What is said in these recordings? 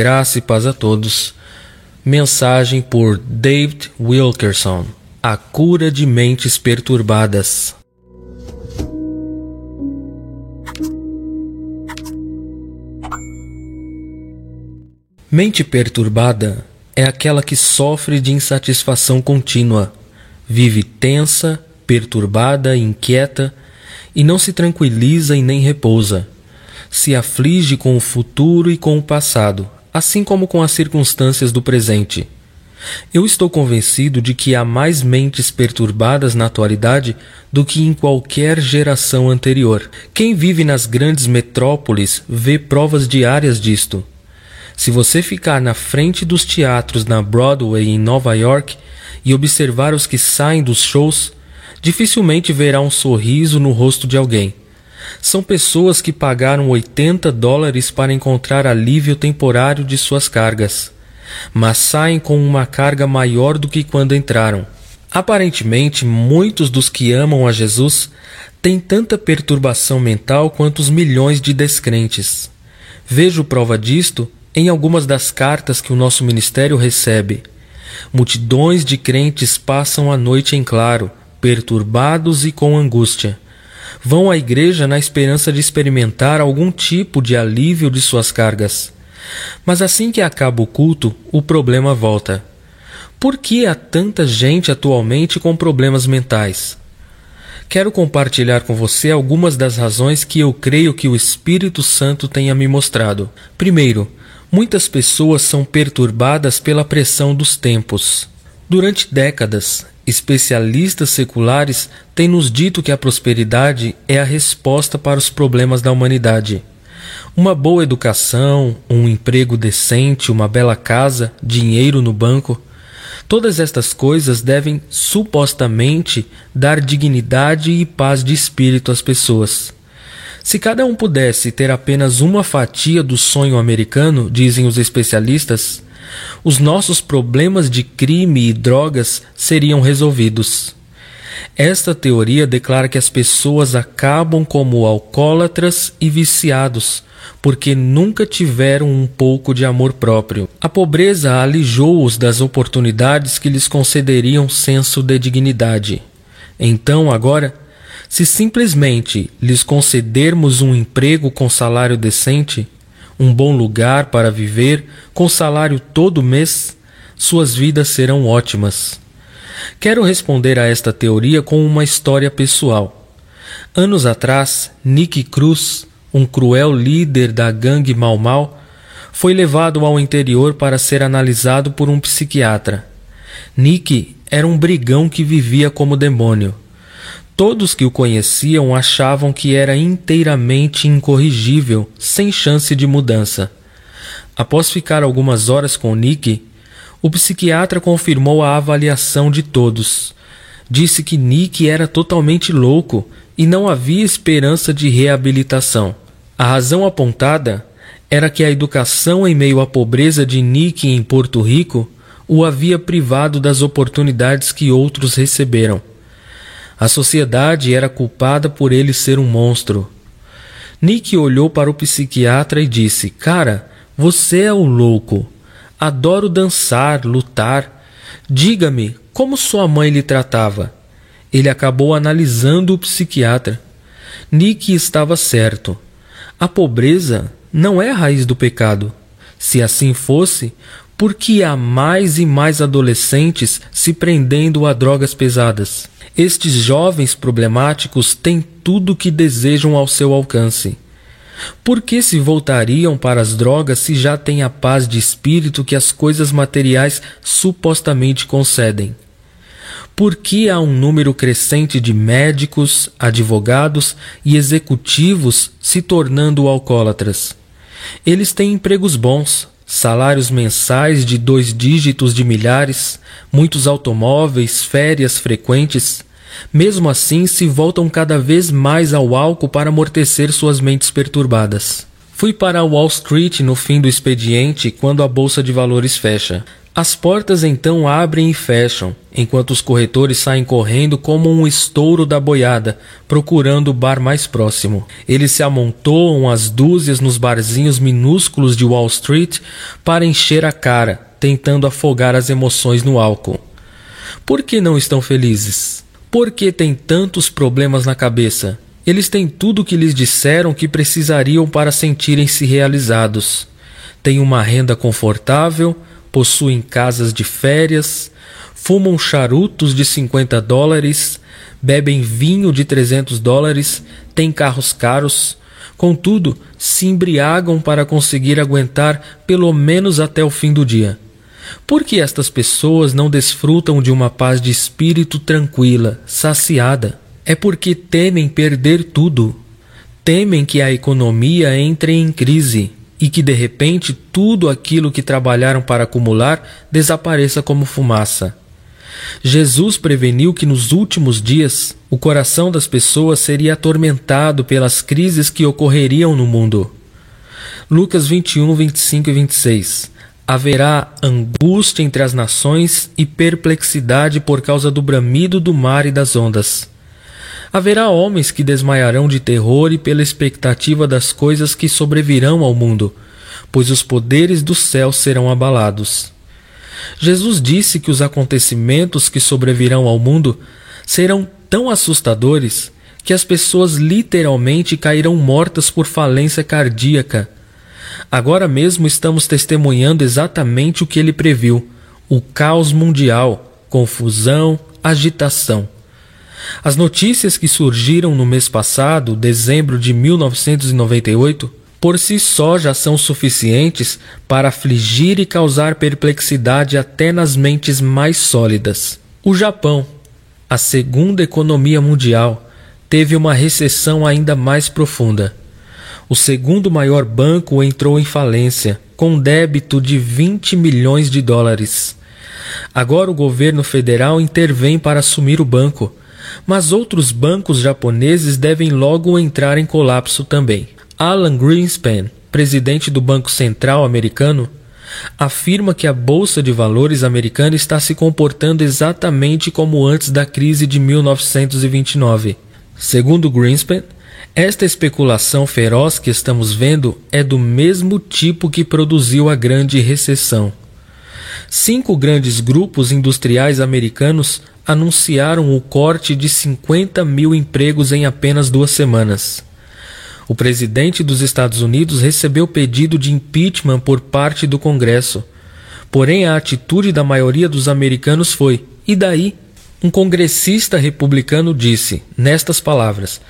Graça e paz a todos. Mensagem por David Wilkerson: A cura de mentes perturbadas. Mente perturbada é aquela que sofre de insatisfação contínua, vive tensa, perturbada, inquieta e não se tranquiliza e nem repousa. Se aflige com o futuro e com o passado, assim como com as circunstâncias do presente. Eu estou convencido de que há mais mentes perturbadas na atualidade do que em qualquer geração anterior. Quem vive nas grandes metrópoles vê provas diárias disto. Se você ficar na frente dos teatros na Broadway em Nova York e observar os que saem dos shows, dificilmente verá um sorriso no rosto de alguém. São pessoas que pagaram 80 dólares para encontrar alívio temporário de suas cargas, mas saem com uma carga maior do que quando entraram. Aparentemente, muitos dos que amam a Jesus têm tanta perturbação mental quanto os milhões de descrentes. Vejo prova disto em algumas das cartas que o nosso ministério recebe. Multidões de crentes passam a noite em claro, perturbados e com angústia vão à igreja na esperança de experimentar algum tipo de alívio de suas cargas. Mas assim que acaba o culto, o problema volta. Por que há tanta gente atualmente com problemas mentais? Quero compartilhar com você algumas das razões que eu creio que o Espírito Santo tenha me mostrado. Primeiro, muitas pessoas são perturbadas pela pressão dos tempos. Durante décadas, especialistas seculares têm nos dito que a prosperidade é a resposta para os problemas da humanidade. Uma boa educação, um emprego decente, uma bela casa, dinheiro no banco. Todas estas coisas devem supostamente dar dignidade e paz de espírito às pessoas. Se cada um pudesse ter apenas uma fatia do sonho americano, dizem os especialistas, os nossos problemas de crime e drogas seriam resolvidos. Esta teoria declara que as pessoas acabam como alcoólatras e viciados, porque nunca tiveram um pouco de amor próprio. A pobreza alijou-os das oportunidades que lhes concederiam senso de dignidade. Então, agora, se simplesmente lhes concedermos um emprego com salário decente, um bom lugar para viver, com salário todo mês, suas vidas serão ótimas. Quero responder a esta teoria com uma história pessoal. Anos atrás, Nick Cruz, um cruel líder da gangue Mau Mau, foi levado ao interior para ser analisado por um psiquiatra. Nick era um brigão que vivia como demônio. Todos que o conheciam achavam que era inteiramente incorrigível, sem chance de mudança. Após ficar algumas horas com Nick, o psiquiatra confirmou a avaliação de todos. Disse que Nick era totalmente louco e não havia esperança de reabilitação. A razão apontada era que a educação em meio à pobreza de Nick em Porto Rico o havia privado das oportunidades que outros receberam. A sociedade era culpada por ele ser um monstro. Nick olhou para o psiquiatra e disse: Cara, você é o louco. Adoro dançar, lutar. Diga-me como sua mãe lhe tratava. Ele acabou analisando o psiquiatra. Nick estava certo. A pobreza não é a raiz do pecado. Se assim fosse, por que há mais e mais adolescentes se prendendo a drogas pesadas? Estes jovens problemáticos têm tudo o que desejam ao seu alcance. Por que se voltariam para as drogas se já têm a paz de espírito que as coisas materiais supostamente concedem? Por que há um número crescente de médicos, advogados e executivos se tornando alcoólatras? Eles têm empregos bons, salários mensais de dois dígitos de milhares, muitos automóveis, férias frequentes. Mesmo assim, se voltam cada vez mais ao álcool para amortecer suas mentes perturbadas. Fui para Wall Street no fim do expediente quando a bolsa de valores fecha. As portas então abrem e fecham, enquanto os corretores saem correndo como um estouro da boiada, procurando o bar mais próximo. Eles se amontoam às dúzias nos barzinhos minúsculos de Wall Street para encher a cara, tentando afogar as emoções no álcool. Por que não estão felizes? Por que têm tantos problemas na cabeça? Eles têm tudo o que lhes disseram que precisariam para sentirem-se realizados. Têm uma renda confortável, possuem casas de férias, fumam charutos de 50 dólares, bebem vinho de 300 dólares, têm carros caros, contudo, se embriagam para conseguir aguentar pelo menos até o fim do dia. Por que estas pessoas não desfrutam de uma paz de espírito tranquila, saciada? É porque temem perder tudo. Temem que a economia entre em crise e que de repente tudo aquilo que trabalharam para acumular desapareça como fumaça. Jesus preveniu que nos últimos dias o coração das pessoas seria atormentado pelas crises que ocorreriam no mundo. Lucas 21, 25 e 26 Haverá angústia entre as nações e perplexidade por causa do bramido do mar e das ondas. Haverá homens que desmaiarão de terror e pela expectativa das coisas que sobrevirão ao mundo, pois os poderes do céu serão abalados. Jesus disse que os acontecimentos que sobrevirão ao mundo serão tão assustadores que as pessoas literalmente cairão mortas por falência cardíaca. Agora mesmo estamos testemunhando exatamente o que ele previu: o caos mundial, confusão, agitação. As notícias que surgiram no mês passado, dezembro de 1998, por si só já são suficientes para afligir e causar perplexidade até nas mentes mais sólidas. O Japão, a segunda economia mundial, teve uma recessão ainda mais profunda. O segundo maior banco entrou em falência, com débito de 20 milhões de dólares. Agora o governo federal intervém para assumir o banco, mas outros bancos japoneses devem logo entrar em colapso também. Alan Greenspan, presidente do Banco Central americano, afirma que a bolsa de valores americana está se comportando exatamente como antes da crise de 1929. Segundo Greenspan, esta especulação feroz que estamos vendo é do mesmo tipo que produziu a grande recessão. Cinco grandes grupos industriais americanos anunciaram o corte de 50 mil empregos em apenas duas semanas. O presidente dos Estados Unidos recebeu pedido de impeachment por parte do Congresso. Porém, a atitude da maioria dos americanos foi: e daí? Um congressista republicano disse, nestas palavras: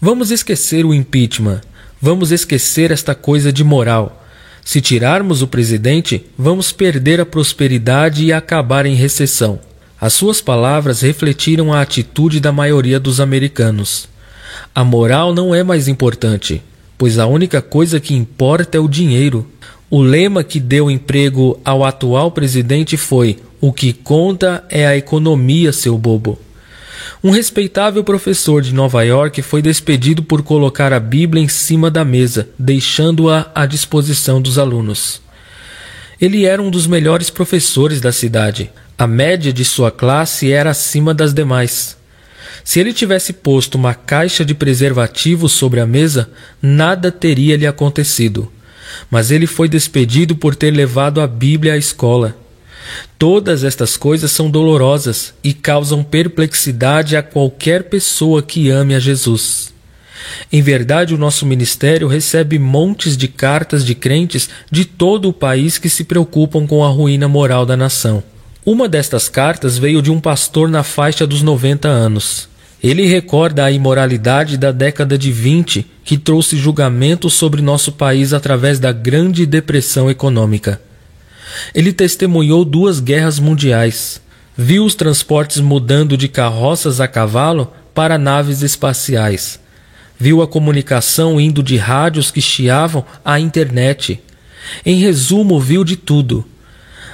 Vamos esquecer o impeachment. Vamos esquecer esta coisa de moral. Se tirarmos o presidente, vamos perder a prosperidade e acabar em recessão. As suas palavras refletiram a atitude da maioria dos americanos. A moral não é mais importante, pois a única coisa que importa é o dinheiro. O lema que deu emprego ao atual presidente foi: O que conta é a economia, seu bobo. Um respeitável professor de Nova York foi despedido por colocar a Bíblia em cima da mesa, deixando-a à disposição dos alunos. Ele era um dos melhores professores da cidade. A média de sua classe era acima das demais. Se ele tivesse posto uma caixa de preservativos sobre a mesa, nada teria lhe acontecido. Mas ele foi despedido por ter levado a Bíblia à escola. Todas estas coisas são dolorosas e causam perplexidade a qualquer pessoa que ame a Jesus. Em verdade, o nosso ministério recebe montes de cartas de crentes de todo o país que se preocupam com a ruína moral da nação. Uma destas cartas veio de um pastor na faixa dos 90 anos. Ele recorda a imoralidade da década de 20 que trouxe julgamento sobre nosso país através da Grande Depressão Econômica. Ele testemunhou duas guerras mundiais, viu os transportes mudando de carroças a cavalo para naves espaciais, viu a comunicação indo de rádios que chiavam à internet. Em resumo, viu de tudo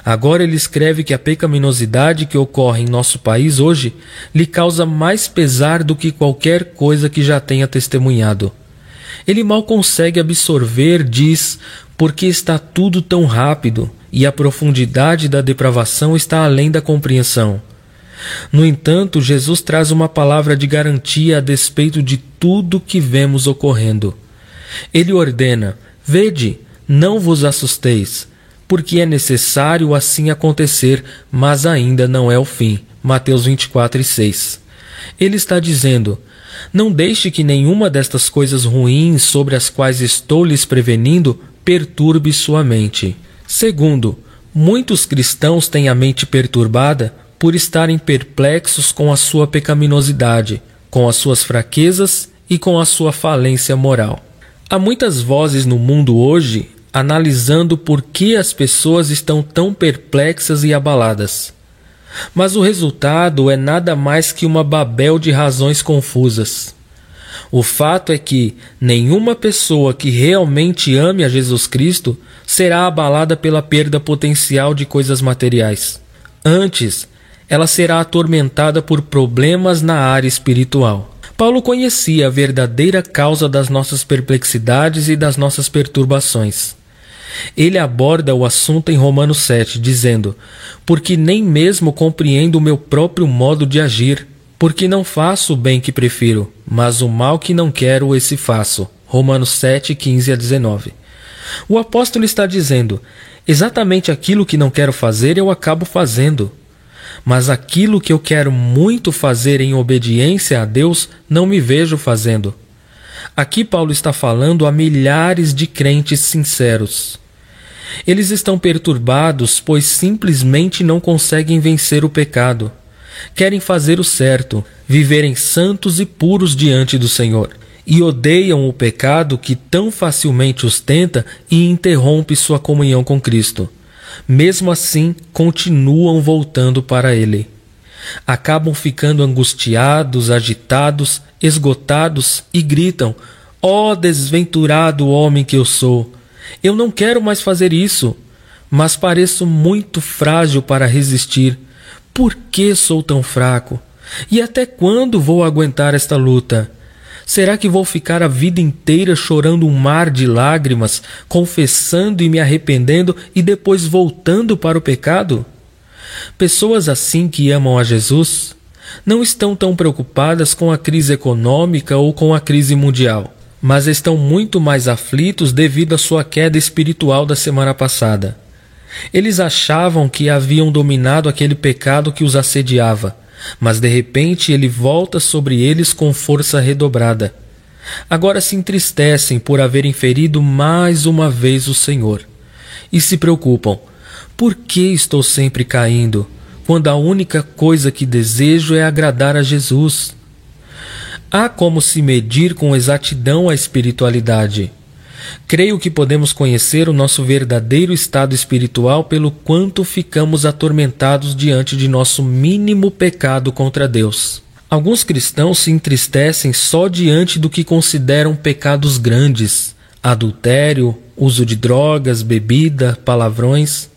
Agora ele escreve que a pecaminosidade que ocorre em nosso país hoje lhe causa mais pesar do que qualquer coisa que já tenha testemunhado. Ele mal consegue absorver, diz, porque está tudo tão rápido e a profundidade da depravação está além da compreensão. No entanto, Jesus traz uma palavra de garantia a despeito de tudo que vemos ocorrendo. Ele ordena: Vede, não vos assusteis, porque é necessário assim acontecer, mas ainda não é o fim. Mateus 24 e 6. Ele está dizendo: Não deixe que nenhuma destas coisas ruins sobre as quais estou lhes prevenindo perturbe sua mente. Segundo, muitos cristãos têm a mente perturbada por estarem perplexos com a sua pecaminosidade, com as suas fraquezas e com a sua falência moral. Há muitas vozes no mundo hoje analisando por que as pessoas estão tão perplexas e abaladas. Mas o resultado é nada mais que uma babel de razões confusas. O fato é que nenhuma pessoa que realmente ame a Jesus Cristo será abalada pela perda potencial de coisas materiais. Antes, ela será atormentada por problemas na área espiritual. Paulo conhecia a verdadeira causa das nossas perplexidades e das nossas perturbações. Ele aborda o assunto em Romanos 7, dizendo: Porque nem mesmo compreendo o meu próprio modo de agir, porque não faço o bem que prefiro, mas o mal que não quero, esse faço. Romanos 7, 15 a 19. O apóstolo está dizendo: exatamente aquilo que não quero fazer eu acabo fazendo. Mas aquilo que eu quero muito fazer em obediência a Deus, não me vejo fazendo. Aqui Paulo está falando a milhares de crentes sinceros. Eles estão perturbados, pois simplesmente não conseguem vencer o pecado. Querem fazer o certo, viverem santos e puros diante do Senhor, e odeiam o pecado que tão facilmente os tenta e interrompe sua comunhão com Cristo. Mesmo assim, continuam voltando para Ele. Acabam ficando angustiados, agitados, esgotados e gritam: Ó oh, desventurado homem que eu sou! Eu não quero mais fazer isso, mas pareço muito frágil para resistir. Por que sou tão fraco? E até quando vou aguentar esta luta? Será que vou ficar a vida inteira chorando um mar de lágrimas, confessando e me arrependendo e depois voltando para o pecado? Pessoas assim que amam a Jesus não estão tão preocupadas com a crise econômica ou com a crise mundial mas estão muito mais aflitos devido à sua queda espiritual da semana passada. Eles achavam que haviam dominado aquele pecado que os assediava, mas de repente ele volta sobre eles com força redobrada. Agora se entristecem por haverem ferido mais uma vez o Senhor e se preocupam: por que estou sempre caindo, quando a única coisa que desejo é agradar a Jesus? Há como se medir com exatidão a espiritualidade. Creio que podemos conhecer o nosso verdadeiro estado espiritual pelo quanto ficamos atormentados diante de nosso mínimo pecado contra Deus. Alguns cristãos se entristecem só diante do que consideram pecados grandes: adultério, uso de drogas, bebida, palavrões.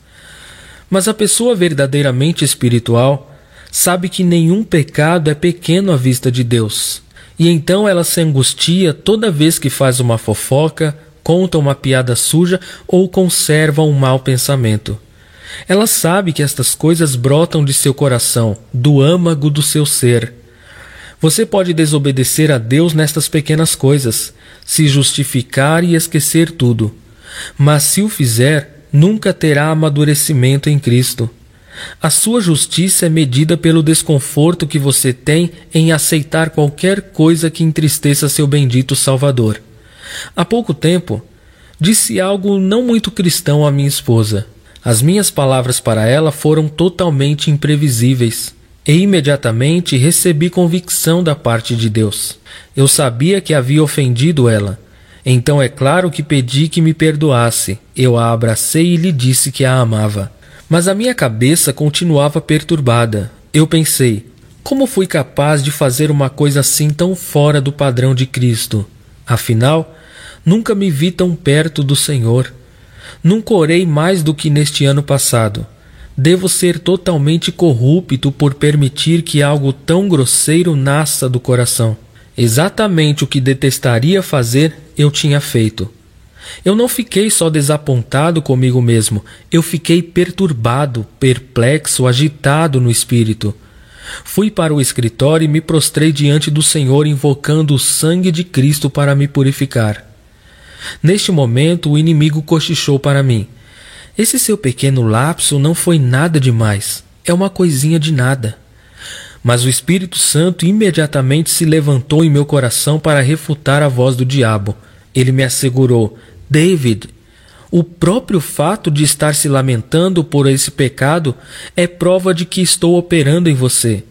Mas a pessoa verdadeiramente espiritual sabe que nenhum pecado é pequeno à vista de Deus e então ela se angustia toda vez que faz uma fofoca, conta uma piada suja ou conserva um mau pensamento. Ela sabe que estas coisas brotam de seu coração, do âmago do seu ser. Você pode desobedecer a Deus nestas pequenas coisas, se justificar e esquecer tudo. Mas se o fizer, nunca terá amadurecimento em Cristo. A sua justiça é medida pelo desconforto que você tem em aceitar qualquer coisa que entristeça seu bendito Salvador. Há pouco tempo, disse algo não muito cristão à minha esposa. As minhas palavras para ela foram totalmente imprevisíveis. E imediatamente recebi convicção da parte de Deus. Eu sabia que havia ofendido ela. Então é claro que pedi que me perdoasse. Eu a abracei e lhe disse que a amava. Mas a minha cabeça continuava perturbada. Eu pensei: como fui capaz de fazer uma coisa assim tão fora do padrão de Cristo? Afinal, nunca me vi tão perto do Senhor. Nunca orei mais do que neste ano passado. Devo ser totalmente corrupto por permitir que algo tão grosseiro nasça do coração. Exatamente o que detestaria fazer, eu tinha feito. Eu não fiquei só desapontado comigo mesmo, eu fiquei perturbado, perplexo, agitado no espírito. Fui para o escritório e me prostrei diante do Senhor, invocando o sangue de Cristo para me purificar. Neste momento, o inimigo cochichou para mim: Esse seu pequeno lapso não foi nada demais, é uma coisinha de nada. Mas o Espírito Santo imediatamente se levantou em meu coração para refutar a voz do diabo. Ele me assegurou: David, o próprio fato de estar se lamentando por esse pecado é prova de que estou operando em você.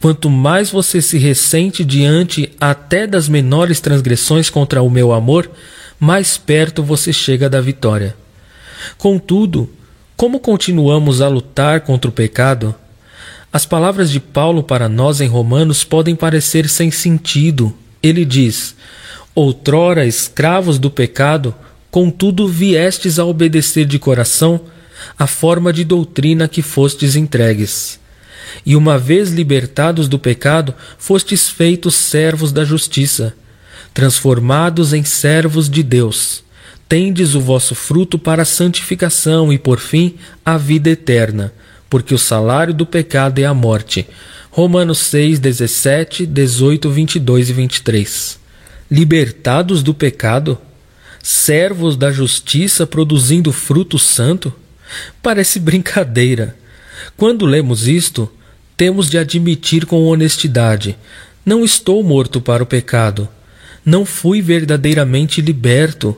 Quanto mais você se ressente diante até das menores transgressões contra o meu amor, mais perto você chega da vitória. Contudo, como continuamos a lutar contra o pecado? As palavras de Paulo para nós em Romanos podem parecer sem sentido. Ele diz: Outrora escravos do pecado, contudo viestes a obedecer de coração a forma de doutrina que fostes entregues. E uma vez libertados do pecado, fostes feitos servos da justiça, transformados em servos de Deus. Tendes o vosso fruto para a santificação e, por fim, a vida eterna porque o salário do pecado é a morte. Romanos 6, 17, 18, 22 e 23. Libertados do pecado? Servos da justiça produzindo fruto santo? Parece brincadeira. Quando lemos isto, temos de admitir com honestidade: não estou morto para o pecado. Não fui verdadeiramente liberto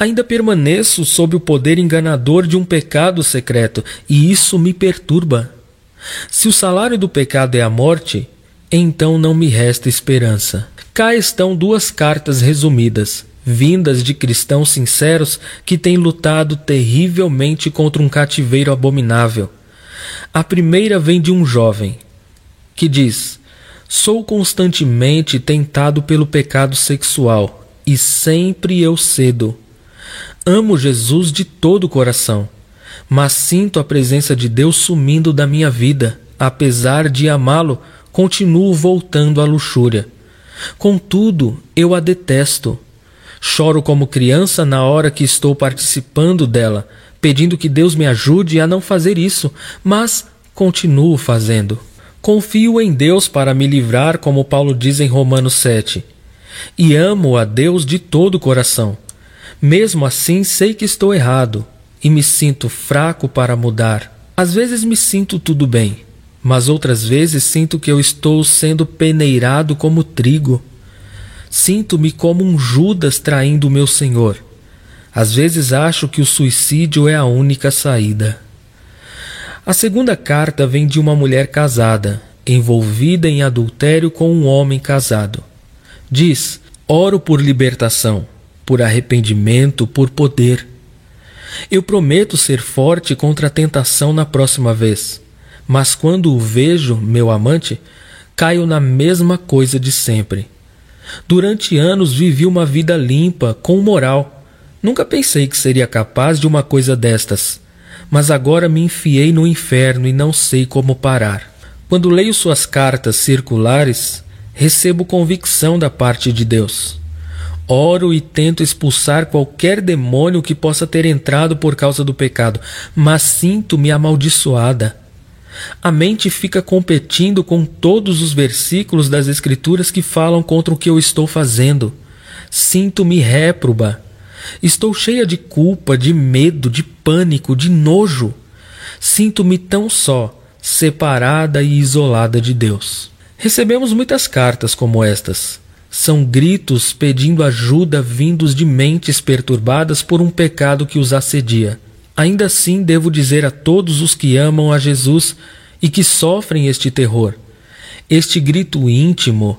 ainda permaneço sob o poder enganador de um pecado secreto, e isso me perturba. Se o salário do pecado é a morte, então não me resta esperança. Cá estão duas cartas resumidas, vindas de cristãos sinceros que têm lutado terrivelmente contra um cativeiro abominável. A primeira vem de um jovem, que diz: Sou constantemente tentado pelo pecado sexual, e sempre eu cedo. Amo Jesus de todo o coração, mas sinto a presença de Deus sumindo da minha vida. Apesar de amá-lo, continuo voltando à luxúria. Contudo, eu a detesto. Choro como criança na hora que estou participando dela, pedindo que Deus me ajude a não fazer isso, mas continuo fazendo. Confio em Deus para me livrar, como Paulo diz em Romanos 7. E amo a Deus de todo o coração. Mesmo assim, sei que estou errado e me sinto fraco para mudar. Às vezes me sinto tudo bem, mas outras vezes sinto que eu estou sendo peneirado como trigo. Sinto-me como um Judas traindo o meu Senhor. Às vezes acho que o suicídio é a única saída. A segunda carta vem de uma mulher casada, envolvida em adultério com um homem casado. Diz: Oro por libertação por arrependimento, por poder. Eu prometo ser forte contra a tentação na próxima vez, mas quando o vejo, meu amante, caio na mesma coisa de sempre. Durante anos vivi uma vida limpa, com moral. Nunca pensei que seria capaz de uma coisa destas, mas agora me enfiei no inferno e não sei como parar. Quando leio suas cartas circulares, recebo convicção da parte de Deus. Oro e tento expulsar qualquer demônio que possa ter entrado por causa do pecado, mas sinto-me amaldiçoada. A mente fica competindo com todos os versículos das Escrituras que falam contra o que eu estou fazendo. Sinto-me réproba. Estou cheia de culpa, de medo, de pânico, de nojo. Sinto-me tão só, separada e isolada de Deus. Recebemos muitas cartas como estas são gritos pedindo ajuda vindos de mentes perturbadas por um pecado que os assedia. Ainda assim, devo dizer a todos os que amam a Jesus e que sofrem este terror: este grito íntimo,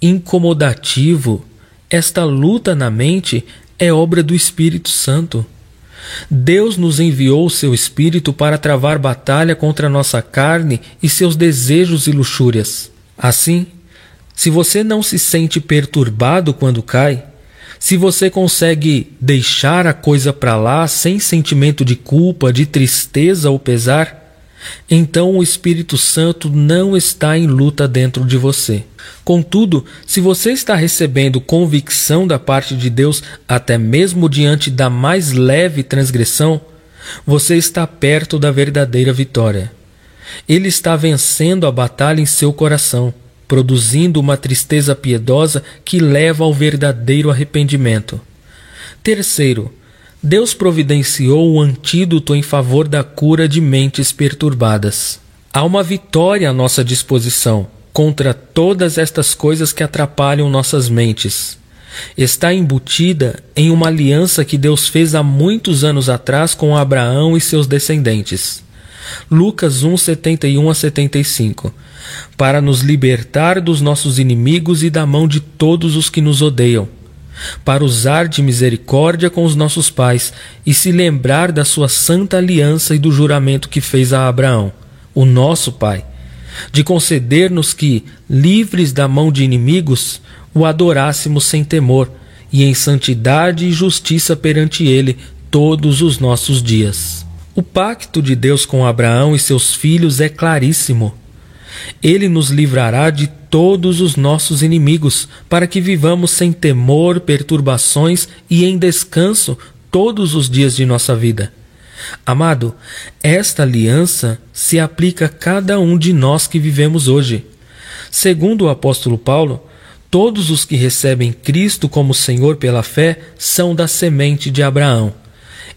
incomodativo, esta luta na mente é obra do Espírito Santo. Deus nos enviou o seu Espírito para travar batalha contra nossa carne e seus desejos e luxúrias. Assim, se você não se sente perturbado quando cai, se você consegue deixar a coisa para lá sem sentimento de culpa, de tristeza ou pesar, então o Espírito Santo não está em luta dentro de você. Contudo, se você está recebendo convicção da parte de Deus, até mesmo diante da mais leve transgressão, você está perto da verdadeira vitória. Ele está vencendo a batalha em seu coração, produzindo uma tristeza piedosa que leva ao verdadeiro arrependimento. Terceiro, Deus providenciou o antídoto em favor da cura de mentes perturbadas. Há uma vitória à nossa disposição contra todas estas coisas que atrapalham nossas mentes. Está embutida em uma aliança que Deus fez há muitos anos atrás com Abraão e seus descendentes. Lucas 1, 71 a 75 Para nos libertar dos nossos inimigos e da mão de todos os que nos odeiam. Para usar de misericórdia com os nossos pais e se lembrar da sua santa aliança e do juramento que fez a Abraão, o nosso pai, de conceder-nos que, livres da mão de inimigos, o adorássemos sem temor e em santidade e justiça perante ele todos os nossos dias. O pacto de Deus com Abraão e seus filhos é claríssimo. Ele nos livrará de todos os nossos inimigos, para que vivamos sem temor, perturbações e em descanso todos os dias de nossa vida. Amado, esta aliança se aplica a cada um de nós que vivemos hoje. Segundo o apóstolo Paulo, todos os que recebem Cristo como Senhor pela fé são da semente de Abraão.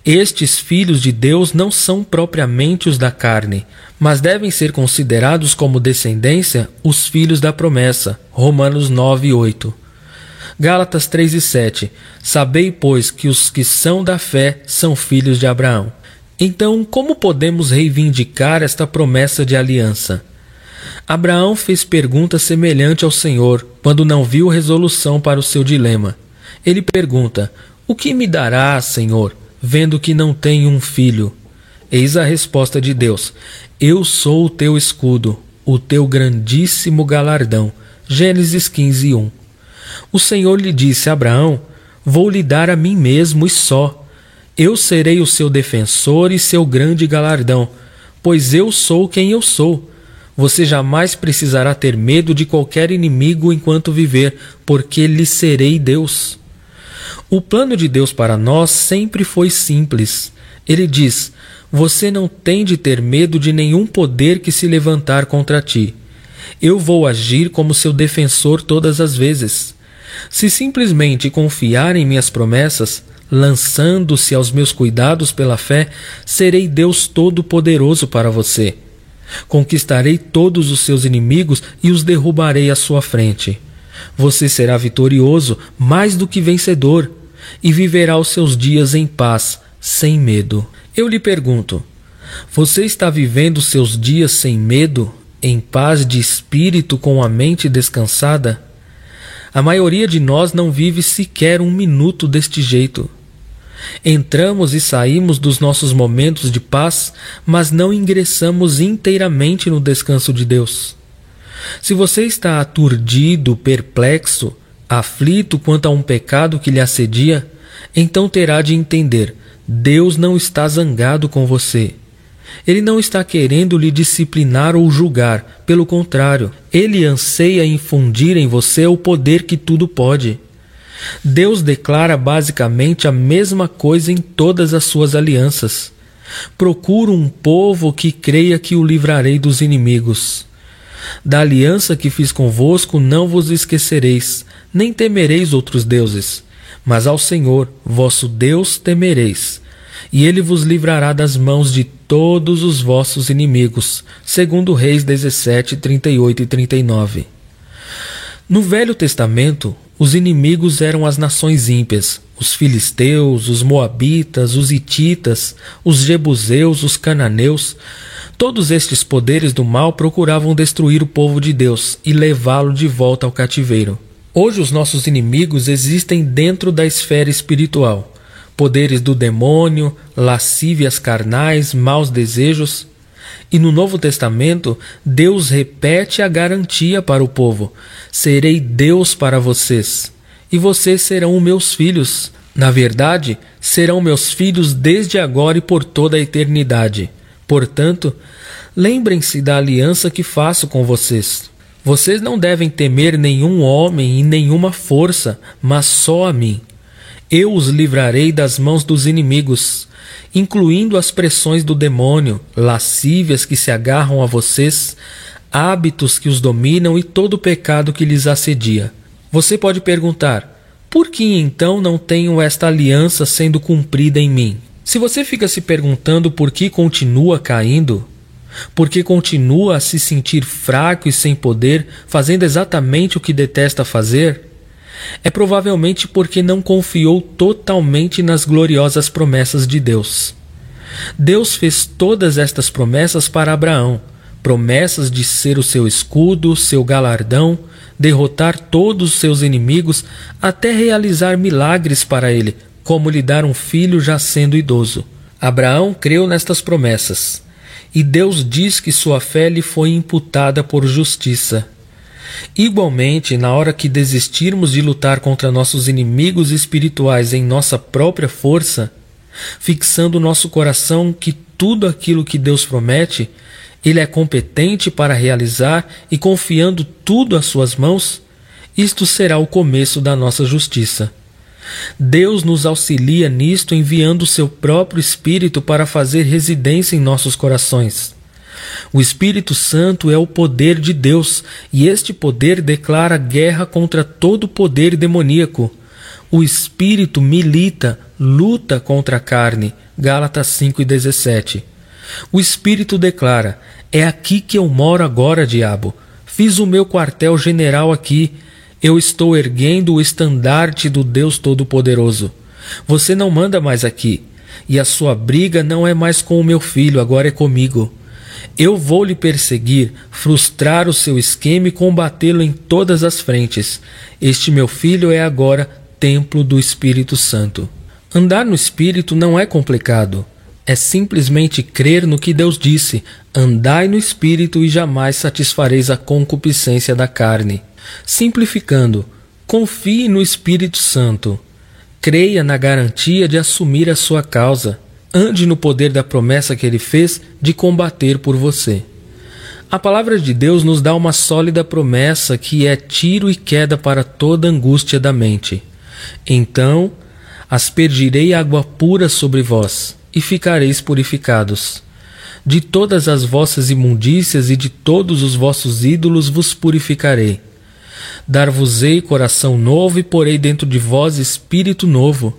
Estes filhos de Deus não são propriamente os da carne, mas devem ser considerados como descendência os filhos da promessa. Romanos 9 e 8. Gálatas 3 e 7. Sabei, pois, que os que são da fé são filhos de Abraão. Então, como podemos reivindicar esta promessa de aliança? Abraão fez pergunta semelhante ao Senhor quando não viu resolução para o seu dilema. Ele pergunta: O que me dará, Senhor? Vendo que não tem um filho. Eis a resposta de Deus: Eu sou o teu escudo, o teu grandíssimo galardão. Gênesis 15, 1. O Senhor lhe disse a Abraão: Vou lhe dar a mim mesmo e só. Eu serei o seu defensor e seu grande galardão, pois eu sou quem eu sou. Você jamais precisará ter medo de qualquer inimigo enquanto viver, porque lhe serei Deus. O plano de Deus para nós sempre foi simples. Ele diz: Você não tem de ter medo de nenhum poder que se levantar contra ti. Eu vou agir como seu defensor todas as vezes. Se simplesmente confiar em minhas promessas, lançando-se aos meus cuidados pela fé, serei Deus Todo-Poderoso para você. Conquistarei todos os seus inimigos e os derrubarei à sua frente. Você será vitorioso, mais do que vencedor e viverá os seus dias em paz, sem medo. Eu lhe pergunto: você está vivendo seus dias sem medo, em paz de espírito, com a mente descansada? A maioria de nós não vive sequer um minuto deste jeito. Entramos e saímos dos nossos momentos de paz, mas não ingressamos inteiramente no descanso de Deus. Se você está aturdido, perplexo, aflito quanto a um pecado que lhe assedia, então terá de entender: Deus não está zangado com você. Ele não está querendo lhe disciplinar ou julgar, pelo contrário, ele anseia infundir em você o poder que tudo pode. Deus declara basicamente a mesma coisa em todas as suas alianças. Procuro um povo que creia que o livrarei dos inimigos. Da aliança que fiz convosco não vos esquecereis, nem temereis outros deuses, mas ao Senhor, vosso Deus, temereis, e ele vos livrará das mãos de todos os vossos inimigos. Segundo Reis 17, 38 e 39. No Velho Testamento, os inimigos eram as nações ímpias, os filisteus, os moabitas, os hititas, os jebuseus, os cananeus. Todos estes poderes do mal procuravam destruir o povo de Deus e levá-lo de volta ao cativeiro. Hoje os nossos inimigos existem dentro da esfera espiritual. Poderes do demônio, lascívias carnais, maus desejos. E no Novo Testamento, Deus repete a garantia para o povo: Serei Deus para vocês, e vocês serão meus filhos. Na verdade, serão meus filhos desde agora e por toda a eternidade Portanto, lembrem-se da aliança que faço com vocês. Vocês não devem temer nenhum homem e nenhuma força, mas só a mim. Eu os livrarei das mãos dos inimigos, incluindo as pressões do demônio, lascívias que se agarram a vocês, hábitos que os dominam e todo o pecado que lhes assedia. Você pode perguntar: por que então não tenho esta aliança sendo cumprida em mim? Se você fica se perguntando por que continua caindo, porque continua a se sentir fraco e sem poder, fazendo exatamente o que detesta fazer, é provavelmente porque não confiou totalmente nas gloriosas promessas de Deus. Deus fez todas estas promessas para Abraão, promessas de ser o seu escudo, seu galardão, derrotar todos os seus inimigos, até realizar milagres para ele, como lhe dar um filho já sendo idoso. Abraão creu nestas promessas e Deus diz que sua fé lhe foi imputada por justiça. Igualmente, na hora que desistirmos de lutar contra nossos inimigos espirituais em nossa própria força, fixando nosso coração que tudo aquilo que Deus promete, Ele é competente para realizar e confiando tudo às suas mãos, isto será o começo da nossa justiça. Deus nos auxilia nisto enviando o seu próprio Espírito para fazer residência em nossos corações. O Espírito Santo é o poder de Deus, e este poder declara guerra contra todo poder demoníaco. O Espírito milita, luta contra a carne. Gálatas 5:17. O Espírito declara: É aqui que eu moro agora, diabo. Fiz o meu quartel-general aqui eu estou erguendo o estandarte do Deus Todo-Poderoso. Você não manda mais aqui, e a sua briga não é mais com o meu filho, agora é comigo. Eu vou lhe perseguir, frustrar o seu esquema e combatê-lo em todas as frentes. Este meu filho é agora templo do Espírito Santo. Andar no Espírito não é complicado. É simplesmente crer no que Deus disse: andai no Espírito e jamais satisfareis a concupiscência da carne. Simplificando, confie no Espírito Santo. Creia na garantia de assumir a sua causa. Ande no poder da promessa que ele fez de combater por você. A palavra de Deus nos dá uma sólida promessa que é tiro e queda para toda angústia da mente. Então aspergirei água pura sobre vós, e ficareis purificados. De todas as vossas imundícias e de todos os vossos ídolos vos purificarei. Dar-vos-ei coração novo e porei dentro de vós espírito novo.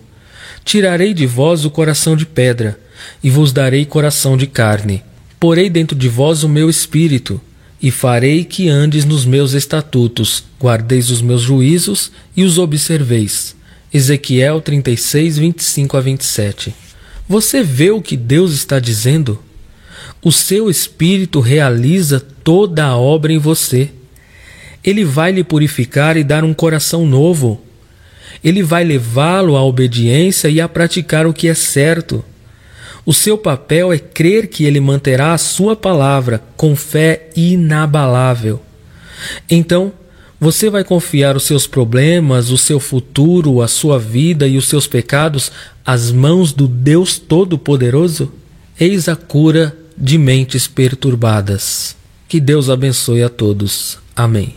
Tirarei de vós o coração de pedra e vos darei coração de carne. Porei dentro de vós o meu espírito e farei que andes nos meus estatutos, guardeis os meus juízos e os observeis. Ezequiel 36, 25 a 27. Você vê o que Deus está dizendo? O seu espírito realiza toda a obra em você. Ele vai lhe purificar e dar um coração novo. Ele vai levá-lo à obediência e a praticar o que é certo. O seu papel é crer que ele manterá a sua palavra com fé inabalável. Então, você vai confiar os seus problemas, o seu futuro, a sua vida e os seus pecados às mãos do Deus Todo-Poderoso? Eis a cura de mentes perturbadas. Que Deus abençoe a todos. Amém.